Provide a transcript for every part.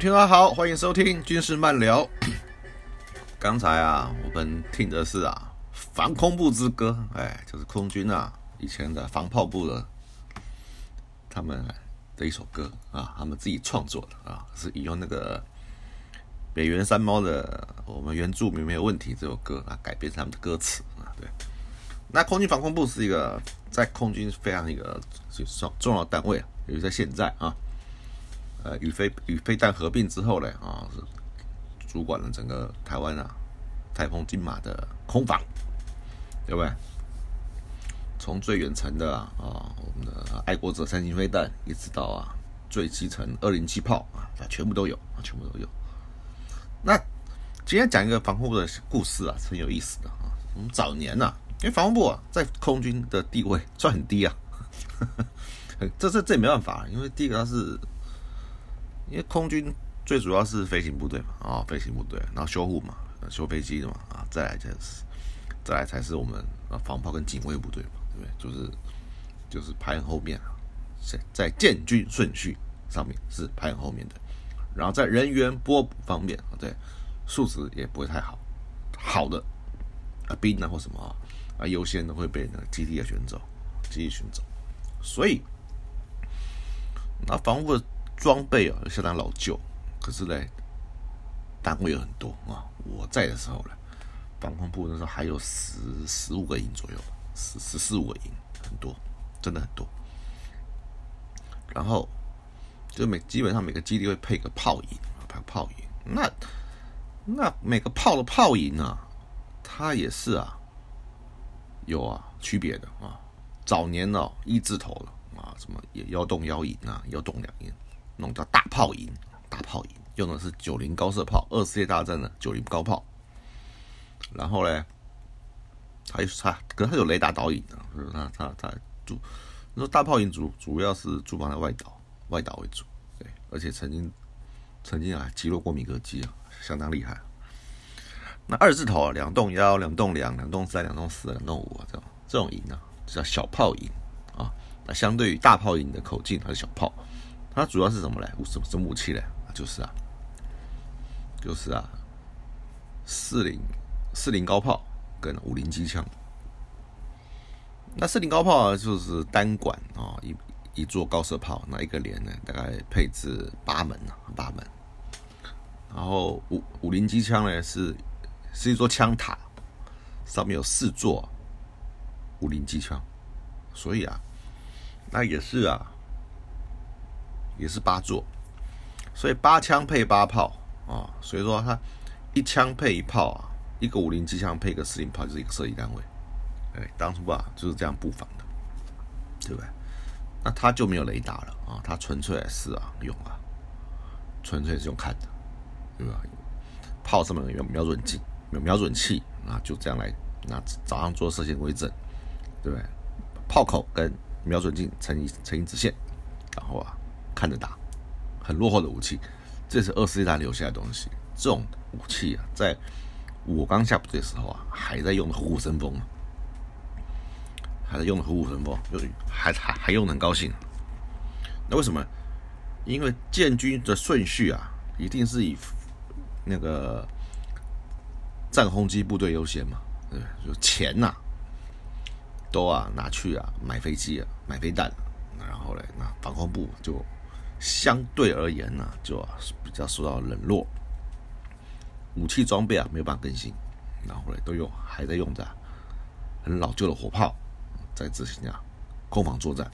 听众好，欢迎收听军事漫聊。刚才啊，我们听的是啊《防空部之歌》，哎，就是空军啊以前的防炮部的他们的一首歌啊，他们自己创作的啊，是引用那个北原山猫的《我们原住民没有问题》这首歌啊改编他们的歌词啊。对，那空军防空部是一个在空军非常一个重重要单位啊，尤其在现在啊。呃，与飞与飞弹合并之后呢，啊，是主管了整个台湾啊，台风金马的空防，对不对？从最远程的啊，我们的爱国者三型飞弹，一直到啊最基层二零七炮啊，全部都有啊，全部都有。那今天讲一个防空部的故事啊，很有意思的啊。我们早年呐，因为防空部啊，在空军的地位算很低啊，这这这也没办法，因为第一个它是。因为空军最主要是飞行部队嘛，啊，飞行部队，然后修护嘛，修飞机的嘛，啊，再来就是，再来才是我们啊防炮跟警卫部队嘛，对不对？就是就是排后面啊，在在建军顺序上面是排后面的，然后在人员拨补方面，对，素质也不会太好，好的啊兵啊或什么啊，啊优先的会被那个基地啊选走，基地选走，所以那防护。装备啊，相当老旧，可是呢，单位有很多啊。我在的时候呢，防空部那时候还有十十五个营左右，十十四五个营，很多，真的很多。然后就每基本上每个基地会配个炮营，配个炮营。那那每个炮的炮营啊，它也是啊，有啊区别的啊。早年哦一字头了啊，什么也幺洞幺营啊，幺洞两营。那种叫大炮营，大炮营用的是九零高射炮，二次世界大战的九零高炮。然后呢，它它可是它有雷达导引的，就是它它它主，你说大炮营主主要是主防在外岛，外岛为主，对，而且曾经曾经啊击落过米格机啊，相当厉害。那二字头啊，两栋幺、两栋两、两栋三、两栋四、两栋五啊，这种这种营啊，叫小炮营啊。那相对于大炮营的口径，它是小炮。它主要是什么嘞？什么什么武器嘞？就是啊，就是啊，四零四零高炮跟五零机枪。那四零高炮，就是单管啊，一一座高射炮，那一个连呢，大概配置八门啊，八门。然后五五零机枪呢，是是一座枪塔，上面有四座五零机枪，所以啊，那也是啊。也是八座，所以八枪配八炮啊，所以说它一枪配一炮啊，一个五零机枪配一个四零炮就是一个射击单位。哎，当初啊就是这样布防的，对不对？那它就没有雷达了啊，它纯粹是啊用啊，纯粹是用看的，对吧？炮上面有瞄准镜，有瞄准器啊，就这样来，那早上做射线规正，对不对？炮口跟瞄准镜成一成一直线，然后啊。看着打，很落后的武器，这是二次大战留下的东西。这种武器啊，在我刚下部队的时候啊，还在用的虎虎生风，还在用的虎虎生风，就还还还用的很高兴。那为什么？因为建军的顺序啊，一定是以那个战轰机部队优先嘛，对，就钱呐，都啊拿去啊买飞机啊，买飞弹，然后嘞，那防空部就。相对而言呢，就比较受到冷落，武器装备啊没有办法更新，然后呢都用还在用着很老旧的火炮在执行啊空防作战，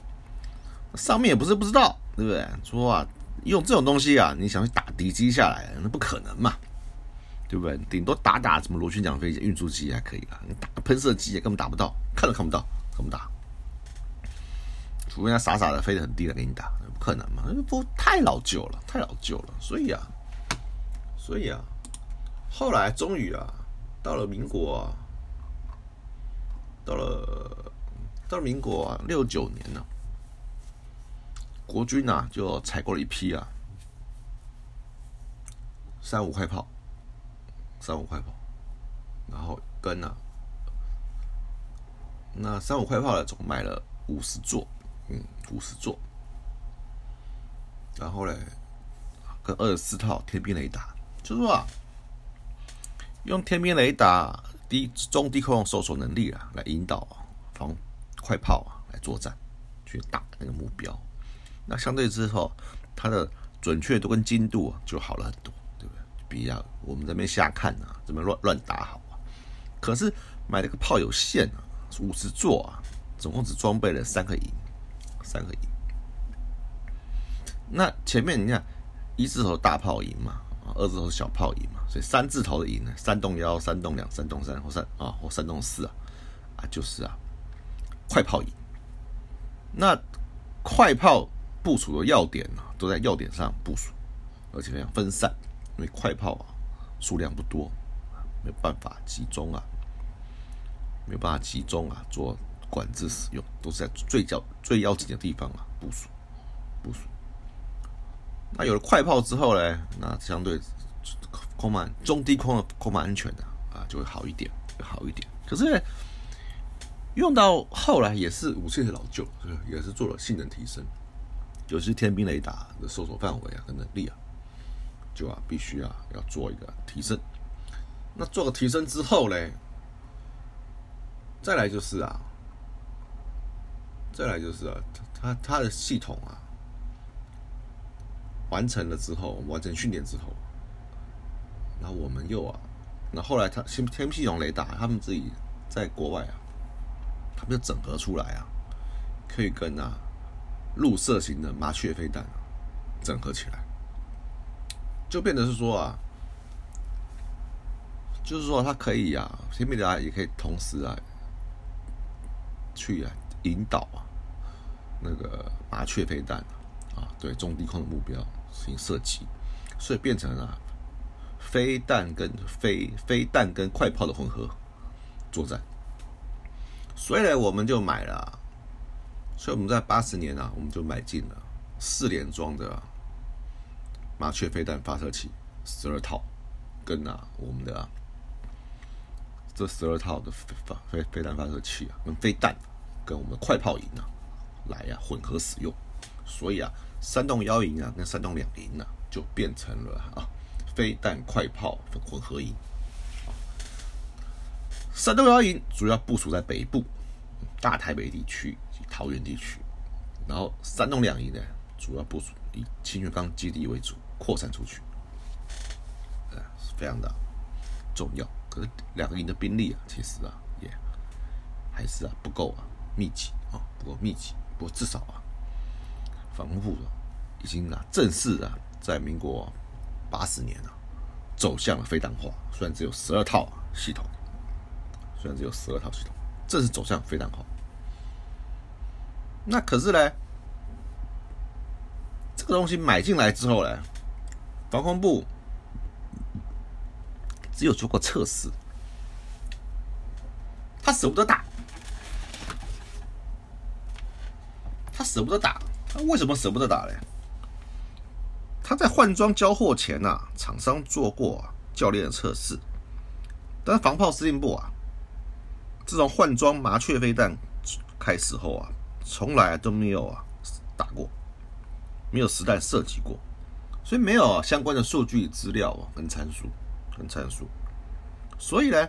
上面也不是不知道，对不对？说啊用这种东西啊，你想去打敌机下来，那不可能嘛，对不对？顶多打打什么螺旋桨飞机、运输机还可以了，你打个喷射机也根本打不到，看都看不到，怎么打？除非他傻傻的飞得很低的给你打。不可能嘛？不太老旧了，太老旧了。所以啊，所以啊，后来终于啊，到了民国，到了到了民国啊，六九年呢，国军呐就采购了一批啊，三五块炮，三五块炮，然后跟啊，那三五块炮呢，总共卖了五十座，嗯，五十座。然后嘞，跟二十四套天兵雷达，就是说啊，用天兵雷达低中低空搜索能力啊，来引导防快炮啊来作战，去打那个目标。那相对之后，它的准确度跟精度啊就好了很多，对不对？比较我们这边瞎看啊，这边乱乱打好啊。可是买了个炮有限啊，五十座啊，总共只装备了三个营，三个营。那前面你看一字头大炮营嘛，啊，二字头小炮营嘛，所以三字头的营呢，三栋幺、三栋两、三栋三或三啊或三栋四啊，啊就是啊快炮营。那快炮部署的要点呢，都在要点上部署，而且非常分散，因为快炮啊数量不多，没有办法集中啊，没有办法集中啊做管制使用，都是在最要最要紧的地方啊部署部署。那有了快炮之后呢，那相对空满中低空的空满安全的啊就会好一点，好一点。可是用到后来也是武器的老旧，也是做了性能提升，就是天兵雷达的搜索范围啊跟能力啊，就啊必须啊要做一个提升。那做个提升之后呢，再来就是啊，再来就是啊，它它的系统啊。完成了之后，完成训练之后，然后我们又啊，那后来他天天系统雷达，他们自己在国外啊，他们就整合出来啊，可以跟啊入射型的麻雀飞弹整合起来，就变得是说啊，就是说它可以啊，天兵雷达也可以同时啊，去啊引导啊那个麻雀飞弹啊，对中低空的目标。行射击，所以变成了飞弹跟飞飞弹跟快炮的混合作战。所以呢，我们就买了，所以我们在八十年啊，我们就买进了四连装的麻雀飞弹发射器十二套，跟啊我们的这十二套的飞飞飞弹发射器啊，跟飞弹跟我们的快炮营啊来呀混合使用。所以啊。三栋幺营啊，跟三栋两营啊，就变成了啊飞弹快炮混合营。三栋幺营主要部署在北部大台北地区及桃园地区，然后三栋两营呢，主要部署以清泉岗基地为主，扩散出去，呃，非常的重要。可是两个营的兵力啊，其实啊，也还是啊不够啊密集啊，不够密集。不过至少啊。防空部已经啊正式啊在民国八十年啊走向了非弹化，虽然只有十二套系统，虽然只有十二套系统，正式走向非弹化。那可是呢，这个东西买进来之后呢，防空部只有做过测试，他舍不得打，他舍不得打。他为什么舍不得打嘞？他在换装交货前呐，厂商做过教练的测试，但是防炮司令部啊，自从换装麻雀飞弹开始后啊，从来都没有啊打过，没有实弹射击过，所以没有相关的数据资料啊跟参数跟参数，所以呢，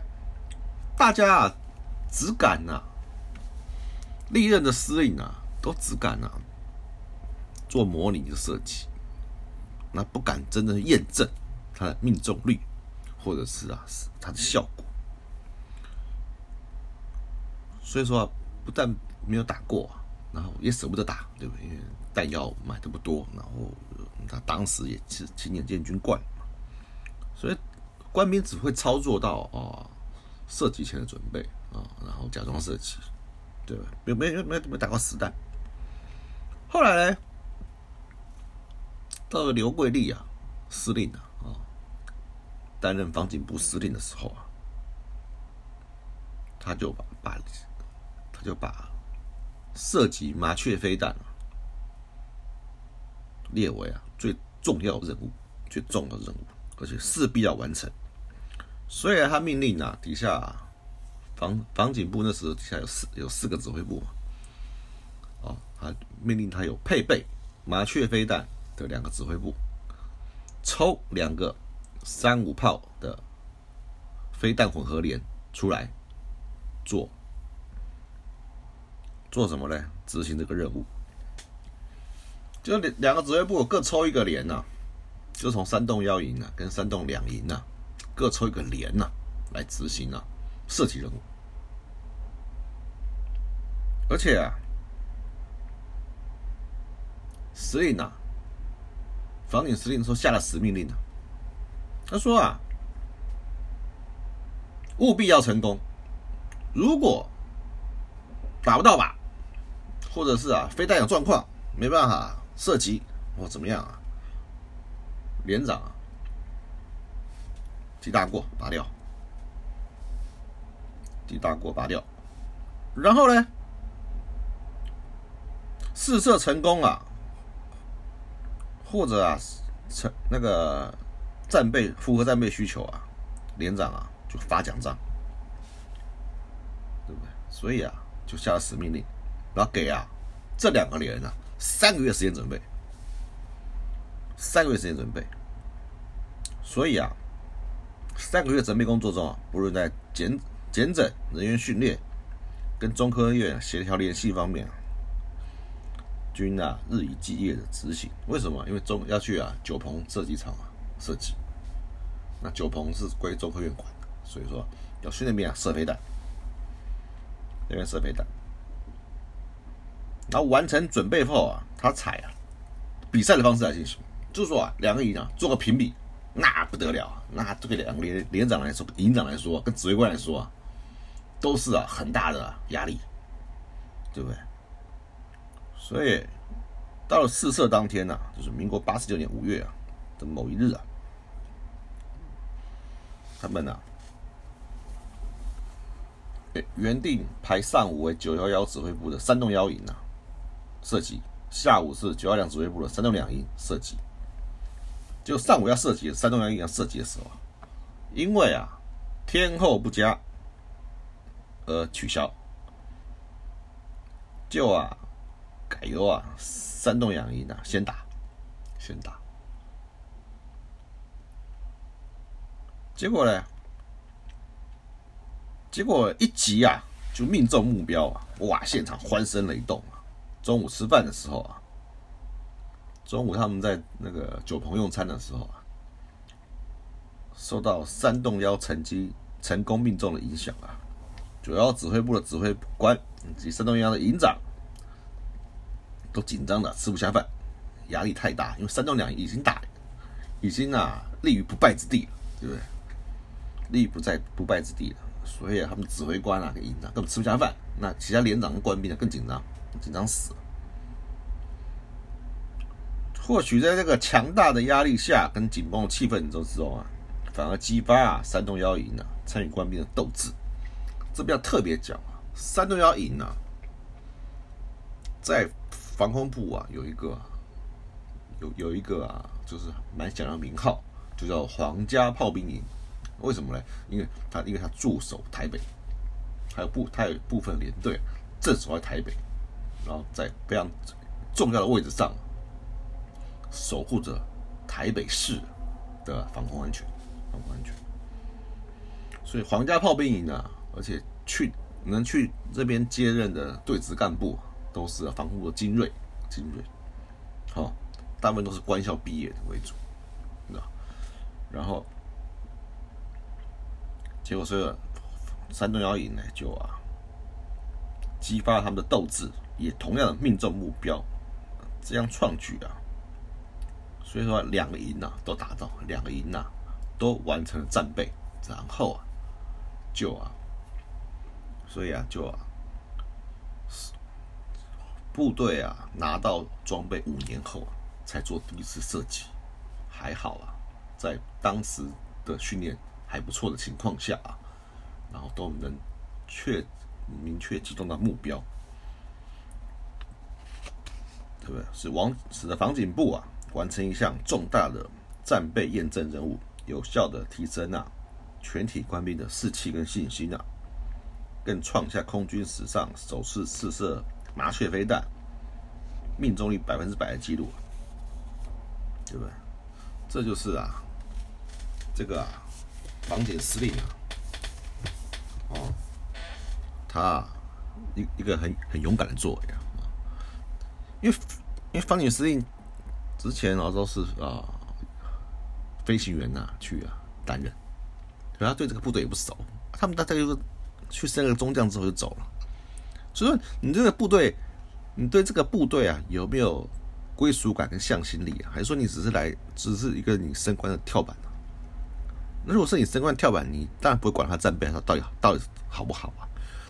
大家啊只敢呐，历任的司令啊都只敢呐。做模拟的设计，那不敢真正验证它的命中率，或者是啊它的效果。所以说，不但没有打过，然后也舍不得打，对不对？因为弹药买的不多，然后他当时也是亲眼见军惯，所以官兵只会操作到啊射击前的准备啊，然后假装射击，对吧？没没没没打过实弹。后来呢？到了刘桂丽啊，司令啊，啊，担任防警部司令的时候啊，他就把把，他就把涉及麻雀飞弹啊列为啊最重要任务，最重要的任务，而且势必要完成。所以他命令啊，底下防防警部那时候底下有四有四个指挥部嘛，啊，他命令他有配备麻雀飞弹。的两个指挥部，抽两个三五炮的飞弹混合连出来做做什么呢？执行这个任务，就两两个指挥部各抽一个连呐，就从三洞幺营啊跟三洞两营啊各抽一个连呐来执行啊射击任务，而且啊，司令啊。房顶司令说下了死命令了，他说啊，务必要成功。如果打不到靶，或者是啊飞弹有状况，没办法射击或怎么样啊，连长啊记大过拔掉，记大过拔掉，然后呢试射成功啊。或者啊，成那个战备符合战备需求啊，连长啊就发奖章，对不对？所以啊，就下了死命令，然后给啊这两个连啊三个月时间准备，三个月时间准备。所以啊，三个月准备工作中啊，不论在检检诊、人员训练跟中科院协调联系方面。军啊，日以继夜的执行，为什么？因为中要去啊九鹏射击场啊设计，那九鹏是归中科院管的，所以说要训练兵啊射飞弹，那边射飞弹，然后完成准备后啊，他采啊比赛的方式来进行，就是说啊两个营啊做个评比，那不得了啊，那对两个连连长来说，营长来说，跟指挥官来说啊，都是啊很大的压力，对不对？所以，到了试射当天呢，就是民国八十九年五月啊的某一日啊，他们呢，原定排上午为九幺幺指挥部的三洞幺营啊射击，下午是九幺两指挥部的三洞两营射击。就上午要射击，三洞幺营要射击的时候，因为啊天候不佳，而取消。就啊。改由啊，山东养营啊，先打，先打。结果呢？结果一急啊，就命中目标啊！哇，现场欢声雷动啊！中午吃饭的时候啊，中午他们在那个酒棚用餐的时候啊，受到山洞幺成绩成功命中的影响啊，九幺指挥部的指挥官以及山东幺的营长。都紧张的吃不下饭，压力太大，因为山东两已经打，已经啊立于不败之地了，对不对？立不在不败之地了，所以他们指挥官啊跟营长根本吃不下饭，那其他连长跟官兵啊更紧张，紧张死了。或许在这个强大的压力下跟紧绷的气氛之中啊，反而激发啊山东幺营啊参与官兵的斗志。这边要特别讲啊，山东幺营啊，在防空部啊，有一个有有一个啊，就是蛮响的名号，就叫皇家炮兵营。为什么呢？因为他因为他驻守台北，还有部他有部分连队镇守在台北，然后在非常重要的位置上守护着台北市的防空安全，防空安全。所以皇家炮兵营呢，而且去能去这边接任的对职干部。都是防护的精锐，精锐，好，大部分都是官校毕业的为主，那然后结果是山东幺营呢，就啊激发了他们的斗志，也同样的命中目标，这样创举啊，所以说两个营啊都达到，两个营啊都完成了战备，然后啊就啊，所以啊就啊。部队啊，拿到装备五年后啊，才做第一次射击，还好啊，在当时的训练还不错的情况下啊，然后都能确明确击中到目标，对不对？是王使得防警部啊完成一项重大的战备验证任务，有效的提升啊全体官兵的士气跟信心啊，更创下空军史上首次试射。麻雀飞弹命中率百分之百的记录，对不对？这就是啊，这个啊，防检司令啊，哦，他一一个很很勇敢的作为啊，因为因为防检司令之前啊都是啊飞行员呐去啊担任，所以他对这个部队也不熟，他们大概就是去升了中将之后就走了，所以说你这个部队，你对这个部队啊有没有？归属感跟向心力啊，还是说你只是来，只是一个你升官的跳板呢？那如果是你升官跳板，你当然不会管他战备，他到底到底好不好啊？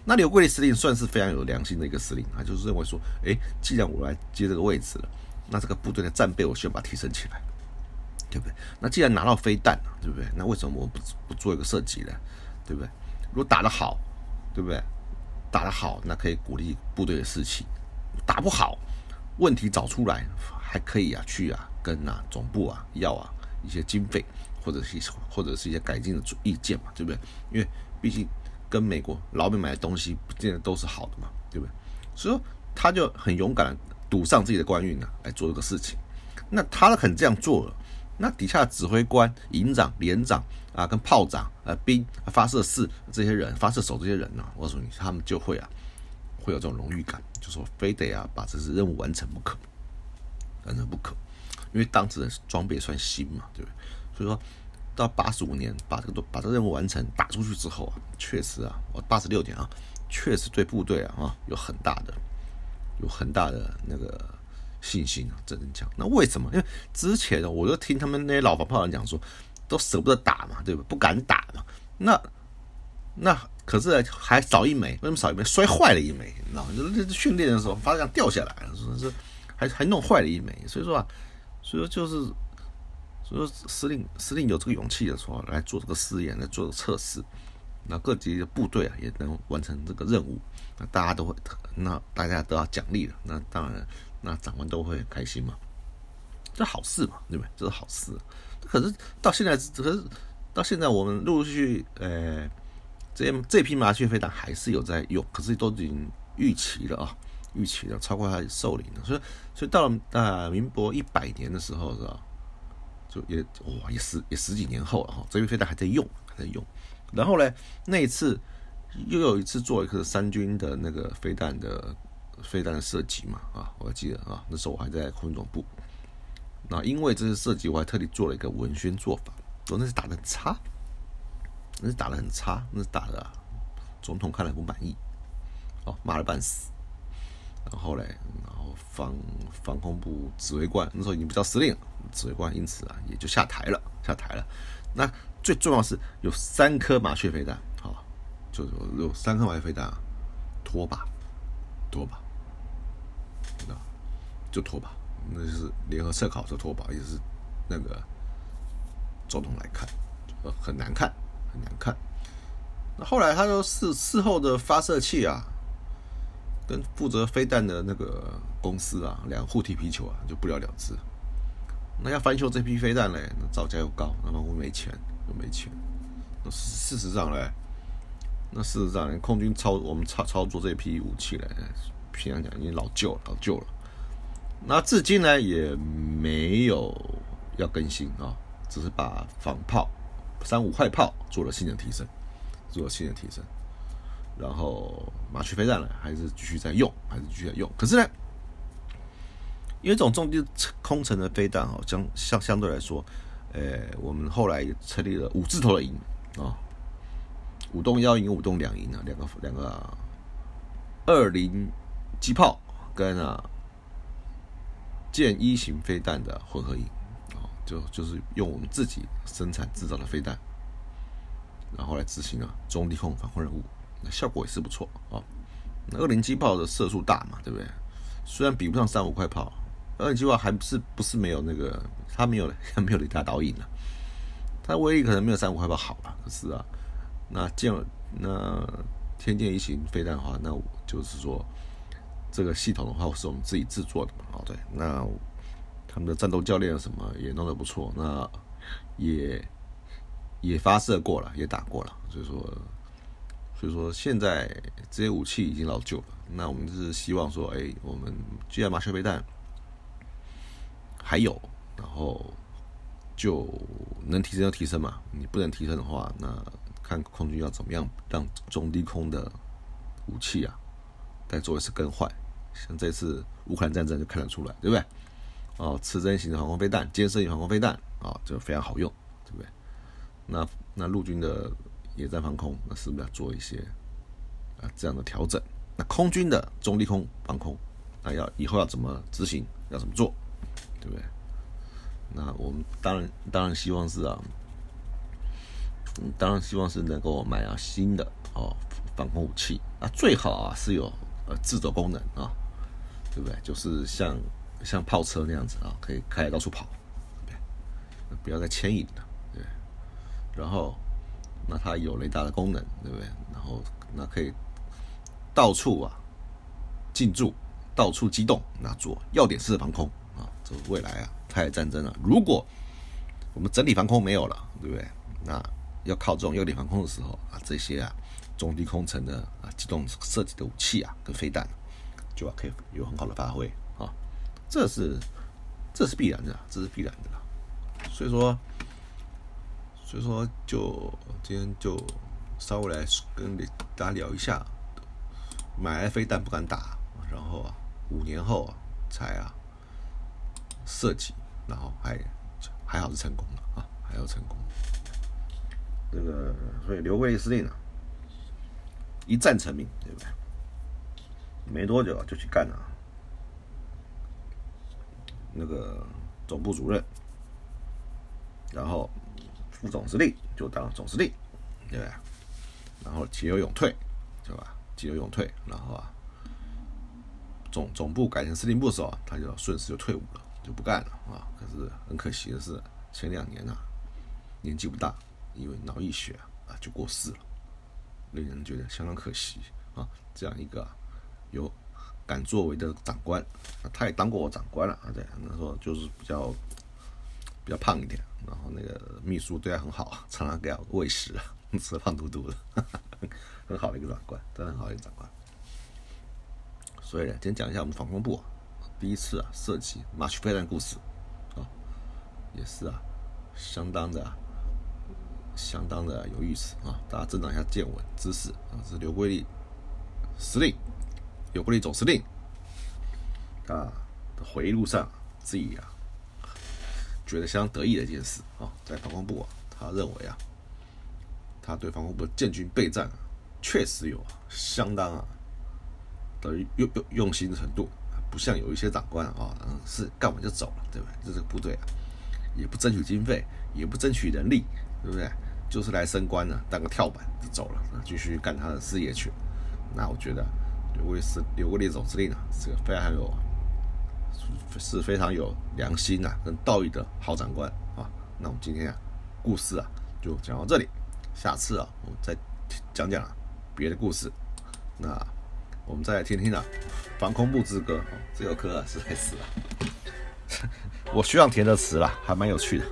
那刘桂丽司令算是非常有良心的一个司令，他就是认为说，哎，既然我来接这个位置了，那这个部队的战备我需要把它提升起来，对不对？那既然拿到飞弹了，对不对？那为什么我不不做一个射击呢？对不对？如果打得好，对不对？打得好，那可以鼓励部队的士气；打不好，问题找出来，还可以啊，去啊，跟啊总部啊要啊一些经费，或者是或者是一些改进的意见嘛，对不对？因为毕竟跟美国老美买的东西不见得都是好的嘛，对不对？所以说他就很勇敢，赌上自己的官运啊，来做这个事情。那他肯这样做了，那底下指挥官、营长、连长啊，跟炮长、啊兵、发射室这些人、发射手这些人呢，我告诉你，他们就会啊。会有这种荣誉感，就说非得啊把这次任务完成不可，完成不可，因为当时的装备算新嘛，对不对？所以说到八十五年把这个都把这个任务完成打出去之后啊，确实啊，我八十六年啊，确实对部队啊啊有很大的有很大的那个信心啊，真正讲。那为什么？因为之前呢，我就听他们那些老防炮人讲说，都舍不得打嘛，对吧？不敢打嘛，那那。可是还少一枚，为什么少一枚？摔坏了一枚，你知道吗？就训练的时候发现掉下来了，说是还还弄坏了一枚。所以说啊，所以说就是，所以说司令司令有这个勇气的时候来做这个试验，来做测试，那各级的部队啊也能完成这个任务，那大家都会，那大家都要奖励了，那当然，那长官都会很开心嘛，这好事嘛，对不对？这是好事。可是到现在，可是到现在我们陆陆续续，呃。这这批麻雀飞弹还是有在用，可是都已经预期了啊，预期了，超过它寿龄了。所以，所以到了啊民国一百年的时候，是吧？就也哇，也十也十几年后了哈，这批飞弹还在用，还在用。然后呢，那一次又有一次做一个三军的那个飞弹的飞弹的射击嘛啊，我记得啊，那时候我还在空军总部。那因为这次射击，我还特地做了一个文宣做法，我那是打的差。那是打的很差，那是打的总统看了不满意，哦骂了半死，然后嘞，然后防防空部指挥官那时候已经不叫司令，指挥官因此啊也就下台了，下台了。那最重要是有三颗麻雀飞弹，好，就有三颗麻雀飞弹啊，拖把，拖把，就拖把，那就是联合社考这拖把，也是那个总统来看，呃很难看。很难看。那后来他说事事后的发射器啊，跟负责飞弹的那个公司啊，两互踢皮球啊，就不了了之。那要翻修这批飞弹嘞，那造价又高，那么我没钱，又没钱。那事实上嘞，那事实上，空军操我们操操作这批武器嘞，平常讲已经老旧，老旧了。那至今呢，也没有要更新啊，只是把仿炮。三五快炮做了性能提升，做了性能提升，然后麻雀飞弹呢，还是继续在用，还是继续在用。可是呢，因为这种重地空城的飞弹哦，相相相对来说，呃，我们后来也成立了五字头的营啊，五栋幺营、五栋两营啊，两个两个二零机炮跟啊剑一型飞弹的混合营。就就是用我们自己生产制造的飞弹，然后来执行啊中低空防空任务，那效果也是不错啊。那二零机炮的射速大嘛，对不对？虽然比不上三五快炮，二零机炮还是不是没有那个，它没有 没有雷达导引了，它威力可能没有三五快炮好吧？可是啊，那剑那天剑一型飞弹的话，那就是说这个系统的话是我们自己制作的嘛？哦，对，那。他们的战斗教练什么也弄得不错，那也也发射过了，也打过了，所以说，所以说现在这些武器已经老旧了。那我们就是希望说，哎，我们既然马修飞弹还有，然后就能提升就提升嘛，你不能提升的话，那看空军要怎么样让中低空的武器啊再做一次更换。像这次乌克兰战争就看得出来，对不对？哦，刺针型的防空飞弹、尖射型防空飞弹啊，就非常好用，对不对？那那陆军的野战防空，那是不是要做一些啊这样的调整？那空军的中低空防空，那要以后要怎么执行？要怎么做？对不对？那我们当然当然希望是啊，当然希望是能够买啊新的哦防空武器啊，最好啊是有呃自走功能啊，对不对？就是像像炮车那样子啊，可以开到处跑，对不对？不要再牵引了，对。然后那它有雷达的功能，对不对？然后那可以到处啊进驻，到处机动，那做要点式防空啊，这未来啊。太战争了，如果我们整体防空没有了，对不对？那要靠这种要点防空的时候啊，这些啊中低空层的啊机动设计的武器啊跟飞弹，就要可以有很好的发挥啊，这是这是必然的，这是必然的啦。所以说，所以说就今天就稍微来跟大家聊一下，买来飞弹不敢打，然后啊五年后啊才啊。设计，然后还还好是成功了啊，还要成功。这个所以刘桂司令啊，一战成名，对不对？没多久就去干了那个总部主任，然后副总司令就当总司令，对不对？然后急流勇退，对吧？急流勇退，然后啊，总总部改成司令部的时候，他就顺势就退伍了。就不干了啊！可是很可惜的是，前两年啊，年纪不大，因为脑溢血啊，就过世了，令人觉得相当可惜啊。这样一个有敢作为的长官，他也当过我长官了啊。对，那时候就是比较比较胖一点，然后那个秘书对他很好，常常给他喂食，吃的胖嘟嘟的，很好的一个长官，真的很好的一个长官。所以呢，今天讲一下我们防空部。第一次啊，设计马曲飞弹故事啊，也是啊，相当的、相当的有意思啊！大家增长一下见闻知识啊。这是刘桂丽司令，刘桂丽总司令啊回忆录上自己啊觉得相当得意的一件事啊，在防空部啊，他认为啊，他对防空部建军备战确实有相当啊的用用用心程度。不像有一些长官啊，嗯，是干完就走了，对不对？这个部队啊，也不争取经费，也不争取人力，对不对？就是来升官的，当个跳板就走了，继续干他的事业去。那我觉得刘卫是刘国立总司令啊，是个非常有，是非常有良心呐，跟道义的好长官啊。那我们今天啊，故事啊就讲到这里，下次啊，我们再讲讲别的故事。那。我们再来听听啊，《防空部之歌》这首歌啊，实在是啊，我需要填的词了，还蛮有趣的。